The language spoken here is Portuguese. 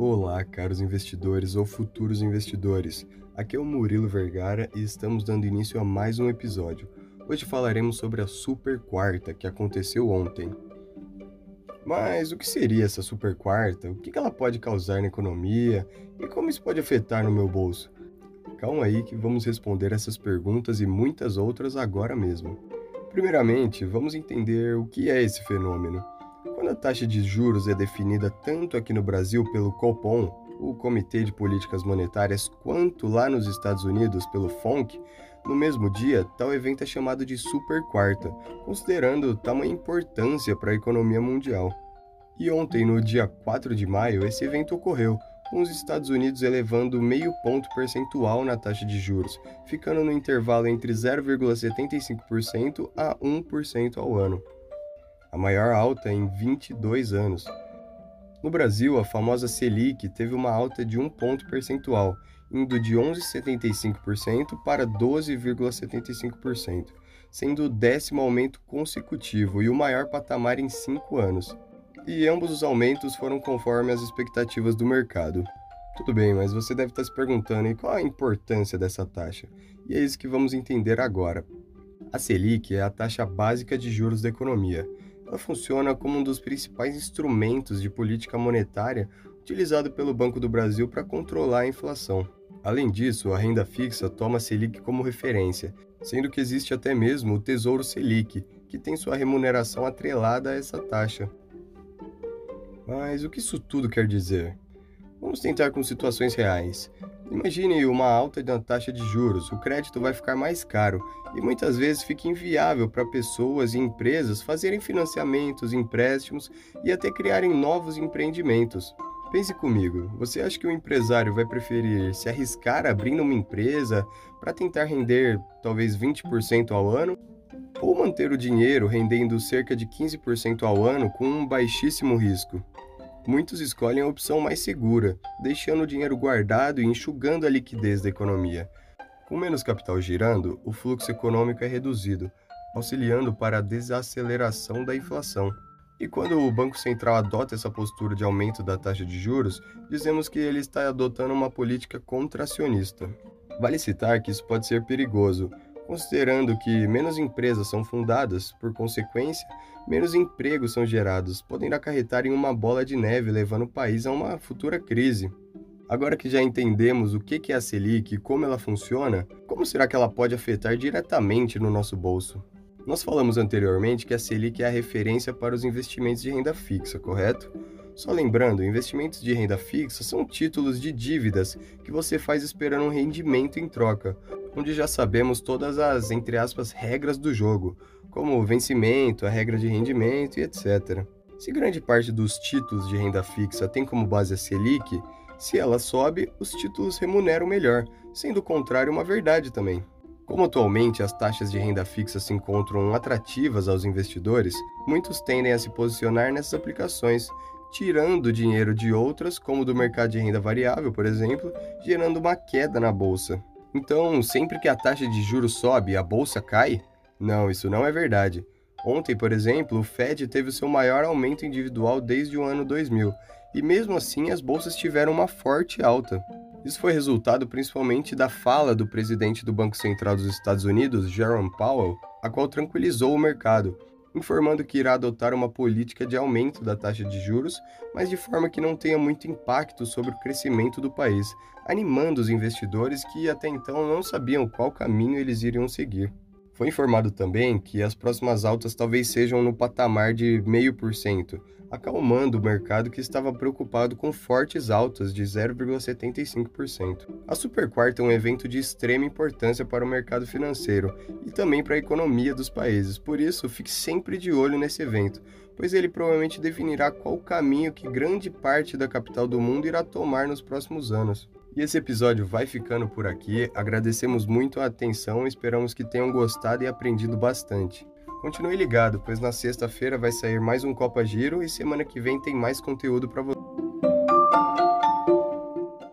Olá, caros investidores ou futuros investidores. Aqui é o Murilo Vergara e estamos dando início a mais um episódio. Hoje falaremos sobre a Super Quarta que aconteceu ontem. Mas o que seria essa Super Quarta? O que ela pode causar na economia e como isso pode afetar no meu bolso? Calma aí que vamos responder essas perguntas e muitas outras agora mesmo. Primeiramente, vamos entender o que é esse fenômeno. Quando a taxa de juros é definida tanto aqui no Brasil pelo Copom, o Comitê de Políticas Monetárias, quanto lá nos Estados Unidos pelo FONC, no mesmo dia, tal evento é chamado de Super Quarta, considerando tamanha importância para a economia mundial. E ontem, no dia 4 de maio, esse evento ocorreu, com os Estados Unidos elevando meio ponto percentual na taxa de juros, ficando no intervalo entre 0,75% a 1% ao ano, a maior alta em 22 anos. No Brasil, a famosa Selic teve uma alta de 1 ponto percentual, indo de 11,75% para 12,75%, sendo o décimo aumento consecutivo e o maior patamar em cinco anos e ambos os aumentos foram conforme as expectativas do mercado. Tudo bem, mas você deve estar se perguntando qual a importância dessa taxa, e é isso que vamos entender agora. A Selic é a taxa básica de juros da economia. Ela funciona como um dos principais instrumentos de política monetária utilizado pelo Banco do Brasil para controlar a inflação. Além disso, a renda fixa toma a Selic como referência, sendo que existe até mesmo o Tesouro Selic, que tem sua remuneração atrelada a essa taxa. Mas o que isso tudo quer dizer? Vamos tentar com situações reais. Imagine uma alta na taxa de juros, o crédito vai ficar mais caro e muitas vezes fica inviável para pessoas e empresas fazerem financiamentos, empréstimos e até criarem novos empreendimentos. Pense comigo, você acha que o empresário vai preferir se arriscar abrindo uma empresa para tentar render talvez 20% ao ano? Ou manter o dinheiro rendendo cerca de 15% ao ano com um baixíssimo risco? Muitos escolhem a opção mais segura, deixando o dinheiro guardado e enxugando a liquidez da economia. Com menos capital girando, o fluxo econômico é reduzido, auxiliando para a desaceleração da inflação. E quando o Banco Central adota essa postura de aumento da taxa de juros, dizemos que ele está adotando uma política contracionista. Vale citar que isso pode ser perigoso, considerando que menos empresas são fundadas, por consequência, menos empregos são gerados, podendo acarretar em uma bola de neve, levando o país a uma futura crise. Agora que já entendemos o que é a Selic e como ela funciona, como será que ela pode afetar diretamente no nosso bolso? Nós falamos anteriormente que a Selic é a referência para os investimentos de renda fixa, correto? Só lembrando, investimentos de renda fixa são títulos de dívidas que você faz esperando um rendimento em troca, onde já sabemos todas as, entre aspas, regras do jogo, como o vencimento, a regra de rendimento e etc. Se grande parte dos títulos de renda fixa tem como base a Selic, se ela sobe, os títulos remuneram melhor, sendo o contrário uma verdade também. Como atualmente as taxas de renda fixa se encontram atrativas aos investidores, muitos tendem a se posicionar nessas aplicações, tirando dinheiro de outras, como do mercado de renda variável, por exemplo, gerando uma queda na bolsa. Então, sempre que a taxa de juros sobe a bolsa cai? Não, isso não é verdade. Ontem, por exemplo, o Fed teve o seu maior aumento individual desde o ano 2000, e mesmo assim as bolsas tiveram uma forte alta. Isso foi resultado principalmente da fala do presidente do Banco Central dos Estados Unidos, Jerome Powell, a qual tranquilizou o mercado, informando que irá adotar uma política de aumento da taxa de juros, mas de forma que não tenha muito impacto sobre o crescimento do país, animando os investidores que até então não sabiam qual caminho eles iriam seguir. Foi informado também que as próximas altas talvez sejam no patamar de 0,5%, acalmando o mercado que estava preocupado com fortes altas de 0,75%. A Super Quarta é um evento de extrema importância para o mercado financeiro e também para a economia dos países, por isso fique sempre de olho nesse evento, pois ele provavelmente definirá qual caminho que grande parte da capital do mundo irá tomar nos próximos anos. E esse episódio vai ficando por aqui. Agradecemos muito a atenção, esperamos que tenham gostado e aprendido bastante. Continue ligado, pois na sexta-feira vai sair mais um Copa Giro e semana que vem tem mais conteúdo para você.